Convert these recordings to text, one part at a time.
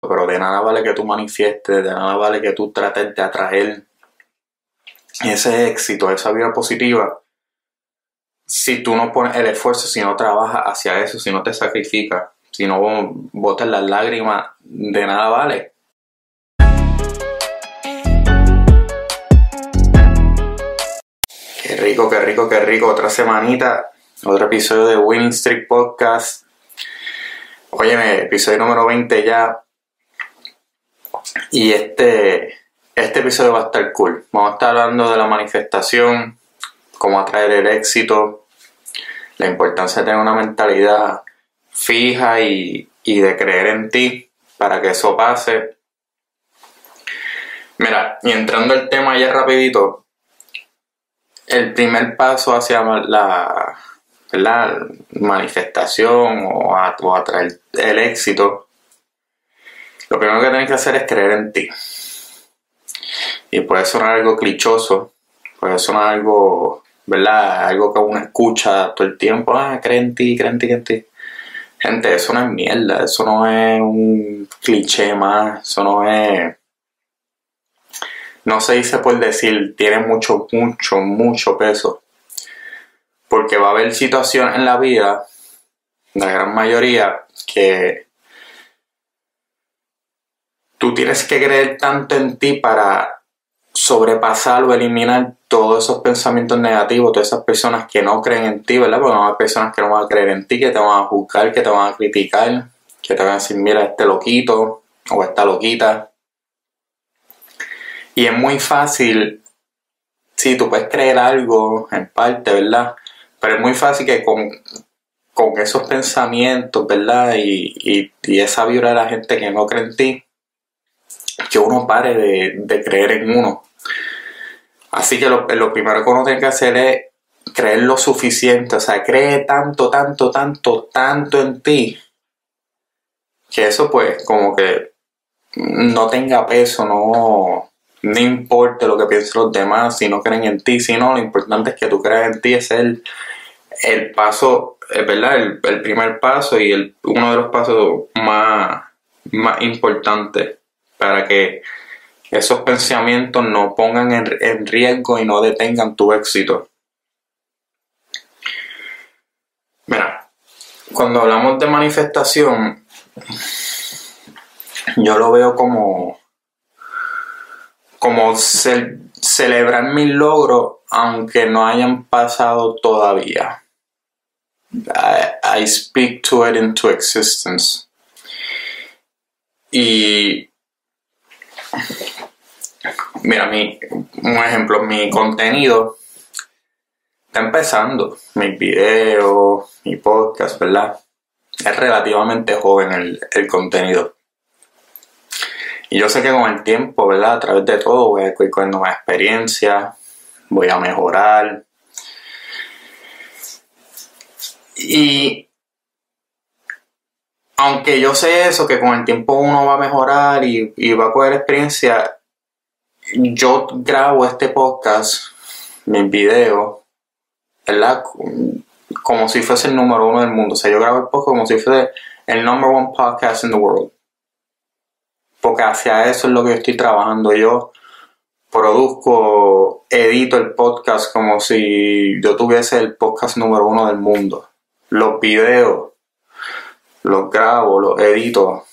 pero de nada vale que tú manifiestes, de nada vale que tú trates de atraer ese éxito, esa vida positiva, si tú no pones el esfuerzo, si no trabajas hacia eso, si no te sacrificas, si no botas las lágrimas, de nada vale. Qué rico, qué rico, qué rico. Otra semanita, otro episodio de Winning Street Podcast. Óyeme, episodio número 20 ya. Y este, este episodio va a estar cool. Vamos a estar hablando de la manifestación, cómo atraer el éxito, la importancia de tener una mentalidad fija y, y de creer en ti para que eso pase. Mira, y entrando al tema ya rapidito, el primer paso hacia la, manifestación o, o atraer el éxito lo primero que tienes que hacer es creer en ti. Y puede sonar algo clichoso, puede sonar algo, ¿verdad? Algo que uno escucha todo el tiempo, ah, cree en ti, cree en ti, cree en ti. Gente, eso no es mierda, eso no es un cliché más, eso no es... No se dice por decir, tiene mucho, mucho, mucho peso. Porque va a haber situaciones en la vida, la gran mayoría, que tú tienes que creer tanto en ti para sobrepasar o eliminar todos esos pensamientos negativos, todas esas personas que no creen en ti, ¿verdad? Porque hay personas que no van a creer en ti, que te van a juzgar, que te van a criticar, que te van a decir, mira, este loquito o esta loquita. Y es muy fácil, sí, tú puedes creer algo en parte, ¿verdad? Pero es muy fácil que con, esos pensamientos, ¿verdad? Y, y esa vibra de la gente que no cree en ti, que uno pare de, creer en uno. Así que lo, primero que uno tiene que hacer es creer lo suficiente, o sea, cree tanto, tanto, tanto, tanto en ti, que eso pues como que no tenga peso, no, no importe lo que piensen los demás, si no creen en ti, sino lo importante es que tú creas en ti, es el, el paso, es verdad, el, el, primer paso y el, uno de los pasos más, más importantes para que esos pensamientos no pongan en, riesgo y no detengan tu éxito. Mira, cuando hablamos de manifestación, yo lo veo como, como celebrar mis logros aunque no hayan pasado todavía. I speak to it into existence. Y Mira, mi, un ejemplo, mi contenido está empezando. Mis videos, mi podcast, ¿verdad? Es relativamente joven el, el contenido. Y yo sé que con el tiempo, ¿verdad? A través de todo voy a ir cogiendo más experiencia, voy a mejorar. Y aunque yo sé eso, que con el tiempo uno va a mejorar y, va a coger experiencia, yo grabo este podcast, mis videos, ¿verdad? Como si fuese el número uno del mundo. O sea, yo grabo el podcast como si fuese el number one podcast in the world. Porque hacia eso es lo que yo estoy trabajando. Yo produzco, edito el podcast como si yo tuviese el podcast número uno del mundo. Los videos los grabo, los edito,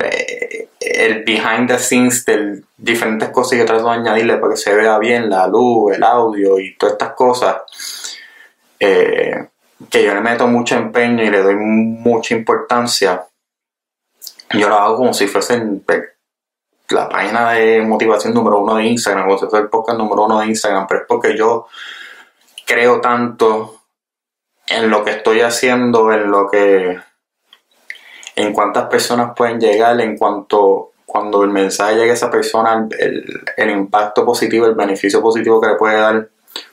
eh, el behind the scenes de diferentes cosas que trato de añadirle para que se vea bien la luz, el audio y todas estas cosas. Eh, que yo le meto mucho empeño y le doy mucha importancia. Yo lo hago como si fuese la página de motivación número uno de Instagram, como si fuese el podcast número uno de Instagram, pero es porque yo creo tanto en lo que estoy haciendo, en lo que en cuántas personas pueden llegar, en cuanto cuando el mensaje llegue a esa persona, el, impacto positivo, el beneficio positivo que le puede dar,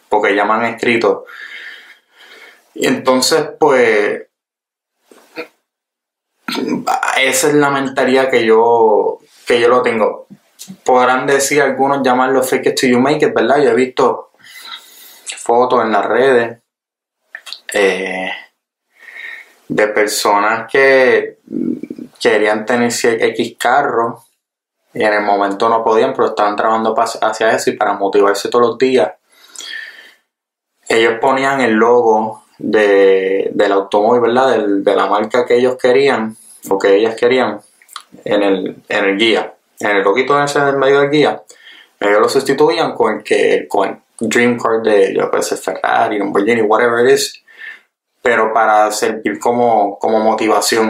porque ya me han escrito. Y entonces, pues, esa es la mentalidad que yo, que yo lo tengo. Podrán decir algunos llamarlo fake it to you make it, ¿verdad? Yo he visto fotos en las redes. Eh, de personas que querían tener X carro y en el momento no podían, pero estaban trabajando hacia eso y para motivarse todos los días. Ellos ponían el logo de, del automóvil, ¿verdad? de la marca que ellos querían o que ellas querían en el, en el guía, en el loquito ese en el medio del guía. Ellos lo sustituían con el que con Dream Car de ellos, puede ser Ferrari, Lamborghini, whatever it is, pero para servir como, como motivación.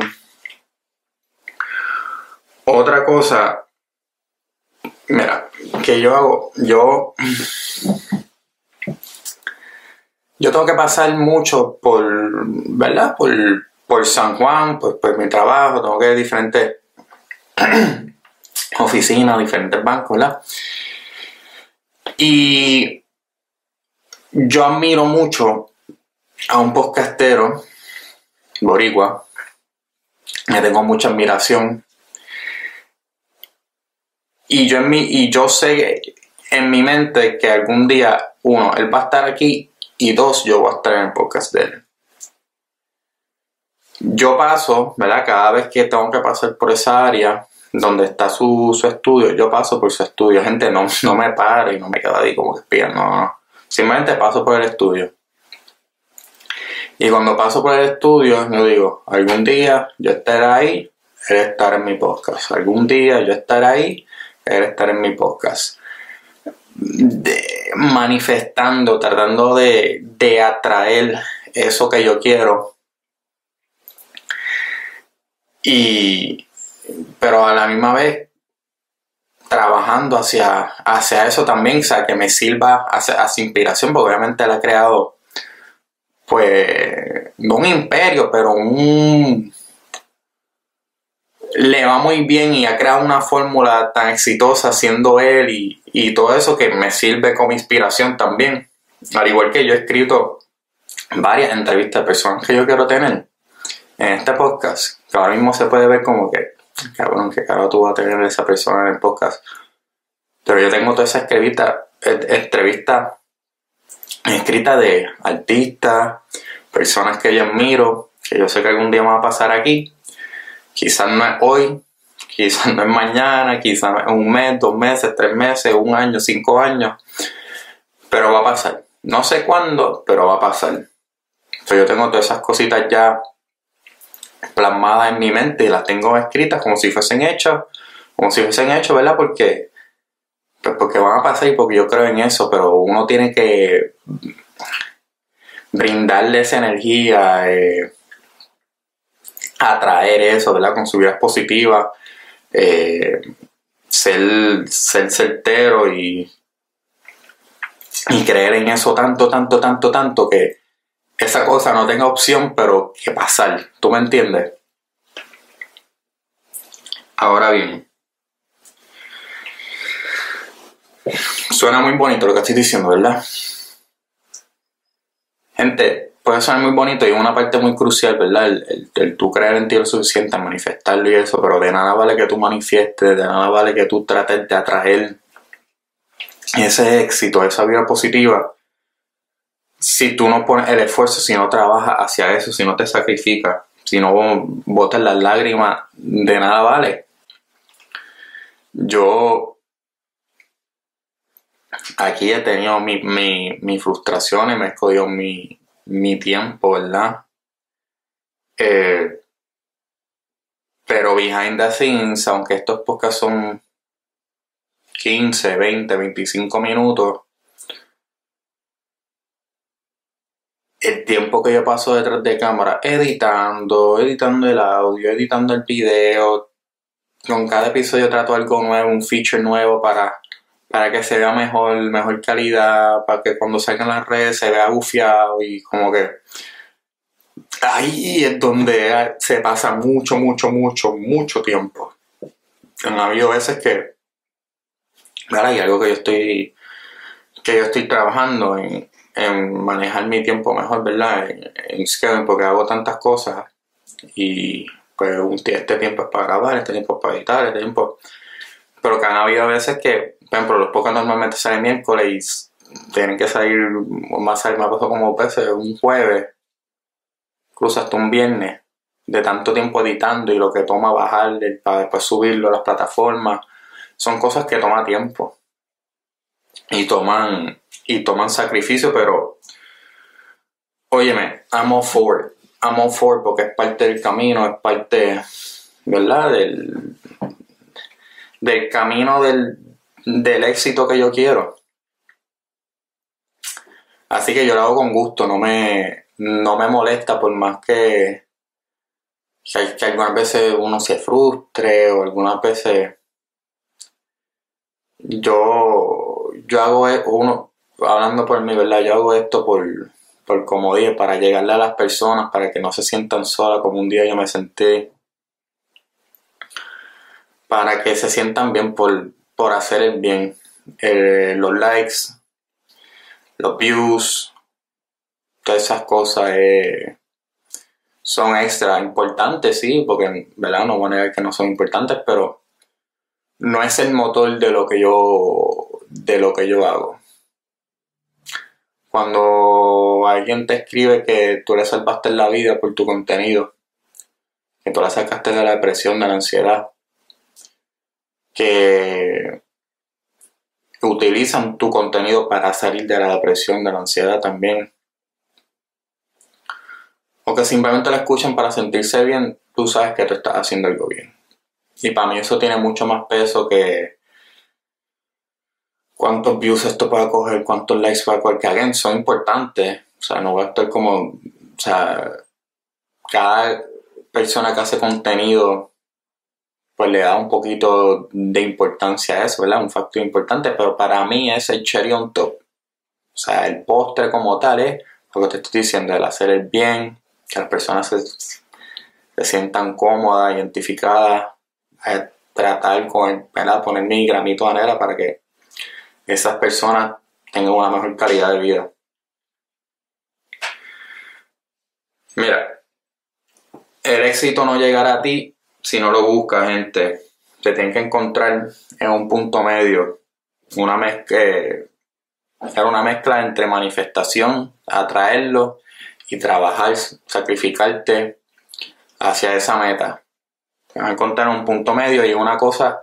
Otra cosa, mira, que yo hago, yo yo tengo que pasar mucho por, ¿verdad? Por, por San Juan, por, por, mi trabajo, tengo que ir a diferentes oficinas, diferentes bancos, ¿verdad? Y yo admiro mucho a un podcastero, boricua, le tengo mucha admiración. Y yo, en mi, y yo sé en mi mente que algún día, uno, él va a estar aquí y dos, yo voy a estar en el podcast de él. Yo paso, ¿verdad? Cada vez que tengo que pasar por esa área donde está su, estudio, yo paso por su estudio. Gente, no, no me para y no me queda ahí como que espía, no, no. Simplemente paso por el estudio. Y cuando paso por el estudio, yo digo, algún día yo estaré ahí, él estará en mi podcast. Algún día yo estaré ahí, él estará en mi podcast manifestando, tratando de, de atraer eso que yo quiero. Y, pero a la misma vez trabajando hacia, hacia eso también, o sea, que me sirva hacia, hacia inspiración, porque obviamente él ha creado, pues, no un imperio, pero un, le va muy bien y ha creado una fórmula tan exitosa siendo él y, todo eso que me sirve como inspiración también. Al igual que yo he escrito varias entrevistas de personas que yo quiero tener en este podcast, que ahora mismo se puede ver como que, cabrón, que caro tú vas a tener esa persona en el podcast. Pero yo tengo toda esa entrevista, entrevista escrita de artistas, personas que yo admiro, que yo sé que algún día van a pasar aquí Quizás no es hoy, quizás no es mañana, quizás es un mes, dos meses, tres meses, un año, cinco años, pero va a pasar. No sé cuándo, pero va a pasar. yo tengo todas esas cositas ya plasmadas en mi mente y las tengo escritas como si fuesen hechas, como si fuesen hechas, ¿verdad? Porque, pues porque van a pasar y porque yo creo en eso, pero uno tiene que brindarle esa energía, eh, atraer eso, ¿verdad? Con su vida positiva, eh, ser, ser certero y, y creer en eso tanto, tanto, tanto, tanto que esa cosa no tenga opción, pero que pasar. ¿Tú me entiendes? Ahora bien, suena muy bonito lo que estoy diciendo, ¿verdad? Gente, puede ser muy bonito y una parte muy crucial, ¿verdad? El, tú creer en ti lo suficiente, manifestarlo y eso, pero de nada vale que tú manifiestes, de nada vale que tú trates de atraer ese éxito, esa vida positiva, si tú no pones el esfuerzo, si no trabajas hacia eso, si no te sacrificas, si no botas las lágrimas, de nada vale. Yo aquí he tenido mi, mi, mi frustraciones, me he escogido mi, mi tiempo, ¿verdad? Eh, pero behind the scenes, aunque estos podcasts son 15, 20, 25 minutos, el tiempo que yo paso detrás de cámara editando, editando el audio, editando el video, con cada episodio trato algo nuevo, un feature nuevo para para que se vea mejor, mejor calidad, para que cuando salgan las redes se vea bufiado y como que ahí es donde se pasa mucho, mucho, mucho, mucho tiempo. Han habido veces que, ¿verdad? Hay algo que yo estoy, que yo estoy trabajando en, manejar mi tiempo mejor, ¿verdad? En, en porque hago tantas cosas y pues este tiempo es para grabar, este tiempo es para editar, este tiempo... Pero que han habido veces que por ejemplo, los podcasts normalmente salen miércoles y tienen que salir, más salir, me pasó como veces, un jueves, incluso hasta un viernes. de tanto tiempo editando y lo que toma bajar para después subirlo a las plataformas, son cosas que toma tiempo y toman, y toman sacrificio, pero óyeme, I'm all for it. I'm for porque es parte del camino, es parte, ¿verdad? Del, del camino del, del éxito que yo quiero. Así que yo lo hago con gusto, no me, no me molesta por más que, que, algunas veces uno se frustre o algunas veces yo, yo hago e, uno, hablando por mí, ¿verdad? Yo hago esto por, por como dije, para llegarle a las personas, para que no se sientan solas como un día yo me senté, para que se sientan bien por, por hacer el bien. Eh, los likes, los views, todas esas cosas eh, son extra importantes, sí, porque verdad no voy a negar que no son importantes, pero no es el motor de lo que yo de lo que yo hago. Cuando alguien te escribe que tú le salvaste la vida por tu contenido, que tú la sacaste de la depresión, de la ansiedad, que utilizan tu contenido para salir de la depresión, de la ansiedad también. O que simplemente la escuchan para sentirse bien, tú sabes que tú estás haciendo algo bien. Y para mí eso tiene mucho más peso que cuántos views esto puede coger, cuántos likes va a que alguien son importantes. O sea, no va a estar como, o sea, cada persona que hace contenido pues le da un poquito de importancia a eso, ¿verdad? Un factor importante, pero para mí es el cherry on top. O sea, el postre como tal es lo que te estoy diciendo, el hacer el bien, que las personas se, sientan cómodas, identificadas, tratar con, ¿verdad? Poner mi granito de manera para que esas personas tengan una mejor calidad de vida. Mira, el éxito no llegará a ti si no lo buscas, gente, te tienen que encontrar en un punto medio, una mezcla, una mezcla entre manifestación, atraerlo y trabajar, sacrificarte hacia esa meta. Te vas a encontrar en un punto medio y una cosa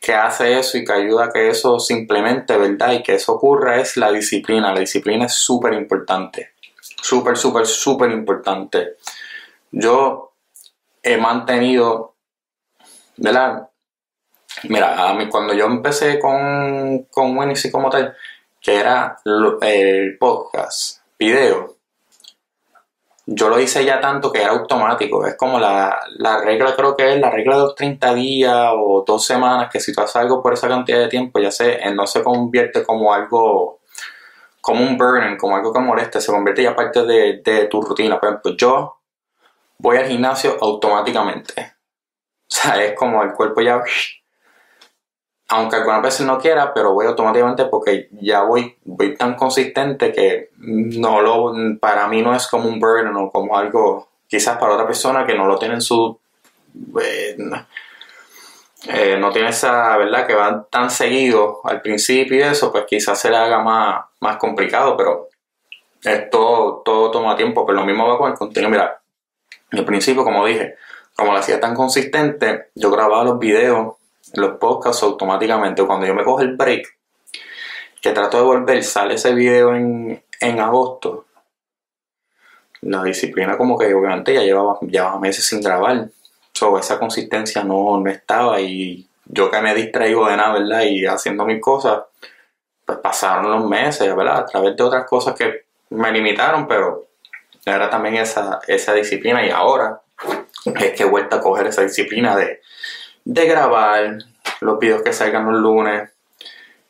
que hace eso y que ayuda a que eso simplemente, ¿verdad? Y que eso ocurra es la disciplina. La disciplina es súper importante. Súper, súper, súper importante. Yo he mantenido ¿verdad? Mira, a cuando yo empecé con, con como tal, que era el podcast, video, yo lo hice ya tanto que era automático. Es como la, la, regla, creo que es la regla de los 30 días o dos semanas, que si tú haces algo por esa cantidad de tiempo, ya sé, no se convierte como algo, como un burning, como algo que moleste, se convierte ya parte de, de tu rutina. Por ejemplo, yo voy al gimnasio automáticamente. Sea, es como el cuerpo ya, aunque algunas veces no quiera, pero voy automáticamente porque ya voy, voy tan consistente que no lo, para mí no es como un burden o como algo, quizás para otra persona que no lo tiene en su, eh, eh, no tiene esa, ¿verdad? Que va tan seguido al principio y eso, pues quizás se le haga más, más complicado, pero es todo, todo toma tiempo, pero lo mismo va con el contenido. Mira, al principio, como dije, como lo hacía tan consistente, yo grababa los videos, los podcasts automáticamente. Cuando yo me cojo el break, que trato de volver, sale ese video en, agosto. La disciplina como que obviamente ya llevaba, llevaba meses sin grabar. So, esa consistencia no, no estaba y yo que me distraigo de nada, ¿verdad? Y haciendo mis cosas, pues pasaron los meses, ¿verdad? A través de otras cosas que me limitaron, pero era también esa, esa disciplina y ahora es que he vuelto a coger esa disciplina de, grabar los videos que salgan los lunes,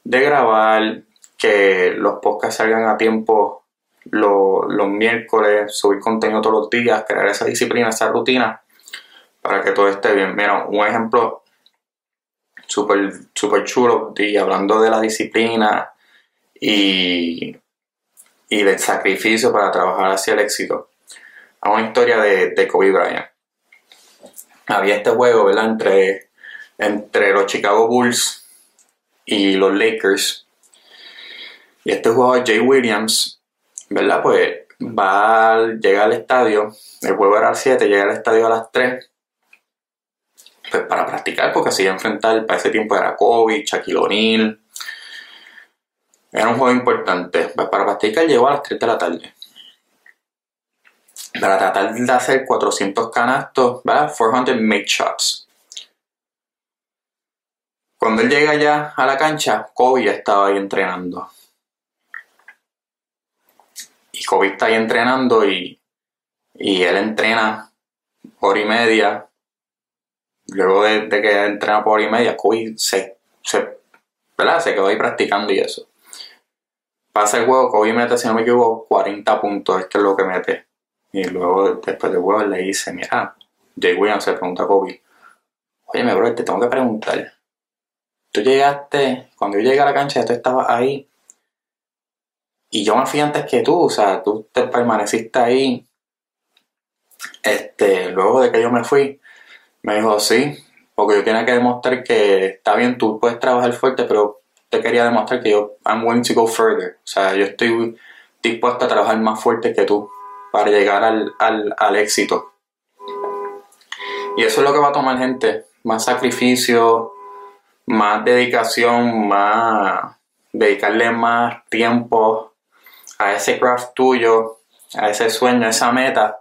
de grabar que los podcasts salgan a tiempo los, miércoles, subir contenido todos los días, crear esa disciplina, esa rutina para que todo esté bien. Mira, un ejemplo súper super chulo y hablando de la disciplina y, y del sacrificio para trabajar hacia el éxito. A una historia de, de Kobe Bryant había este juego, ¿verdad? Entre, entre los Chicago Bulls y los Lakers. Y este jugador, Jay Williams, ¿verdad? Pues va, llega al estadio, el juego era a las 7, llega al estadio a las 3, pues para practicar, porque se enfrentar, para ese tiempo era Kobe, Shaquille O'Neal, era un juego importante, pues para practicar llegó a las 3 de la tarde. Para tratar de hacer 400 canastos, ¿verdad? 400 make shots. Cuando él llega ya a la cancha, Kobe ya estaba ahí entrenando. Y Kobe está ahí entrenando y, y él entrena hora y media. Luego de, que entrena por hora y media, Kobe se, se, ¿verdad? se quedó ahí practicando y eso. Pasa el juego, Kobe mete, si no me equivoco, 40 puntos, es que es lo que mete. Y luego, después del juego, le dice, mira, Jay Williams se pregunta a Kobe, oye, me bro, te tengo que preguntar. Tú llegaste, cuando yo llegué a la cancha, tú estabas ahí y yo me fui antes que tú, o sea, tú te permaneciste ahí. Este, luego de que yo me fui, me dijo, sí, porque yo tenía que demostrar que está bien, tú puedes trabajar fuerte, pero te quería demostrar que yo, I'm willing to go further. O sea, yo estoy dispuesto a trabajar más fuerte que tú para llegar al, al, al éxito. Y eso es lo que va a tomar gente, más sacrificio, más dedicación, más dedicarle más tiempo a ese craft tuyo, a ese sueño, a esa meta,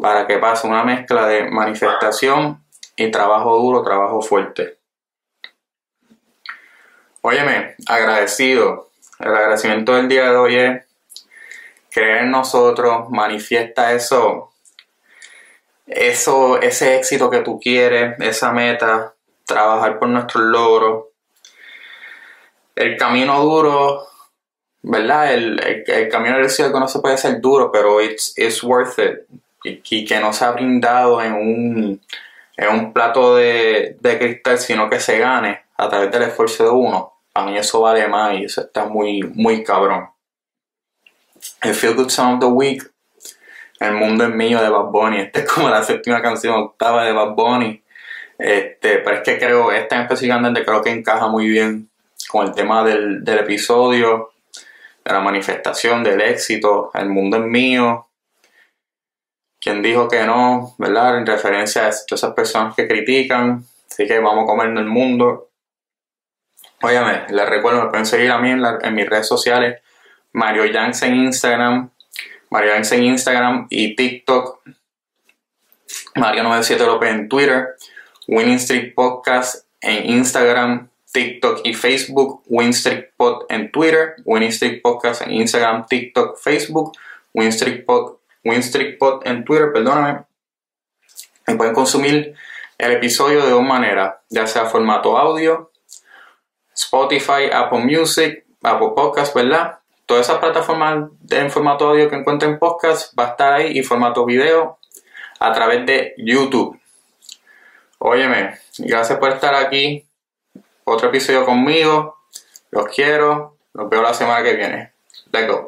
para que pase una mezcla de manifestación y trabajo duro, trabajo fuerte. Óyeme, agradecido. El agradecimiento del día de hoy es creer en nosotros, manifiesta eso, eso, ese éxito que tú quieres, esa meta, trabajar por nuestros logros. El camino duro ¿verdad? El, el, camino del cielo no se puede ser duro, pero it's, it's worth it. Y, que no se ha brindado en un, en un plato de, de, cristal, sino que se gane a través del esfuerzo de uno. A mí eso vale más y eso está muy, muy cabrón. El Feel Good Song of the Week, El Mundo es Mío de Bad Bunny. Esta es como la séptima canción octava de Bad Bunny. Este, pero es que creo, esta en específicamente creo que encaja muy bien con el tema del, del episodio de la manifestación, del éxito, el mundo es mío. Quien dijo que no, ¿verdad? En referencia a todas esas personas que critican. Así que vamos a comer en el mundo. Óyeme, les recuerdo, me pueden seguir a mí en, mis redes sociales. Mario Yanks en Instagram. Mario Yanks en Instagram y TikTok. Mario97 López en Twitter. Winning Street Podcast en Instagram TikTok y Facebook, Winstreak Pod en Twitter, Winstreak Podcast en Instagram, TikTok, Facebook, Winstreak Pod, Winstreak Pod en Twitter, perdóname. Y pueden consumir el episodio de dos maneras, ya sea formato audio, Spotify, Apple Music, Apple Podcast, ¿verdad? Todas esas plataformas en formato audio que encuentren podcast va a estar ahí y formato video a través de YouTube. Óyeme, gracias por estar aquí otro episodio conmigo. Los quiero. Los veo la semana que viene. Let's go.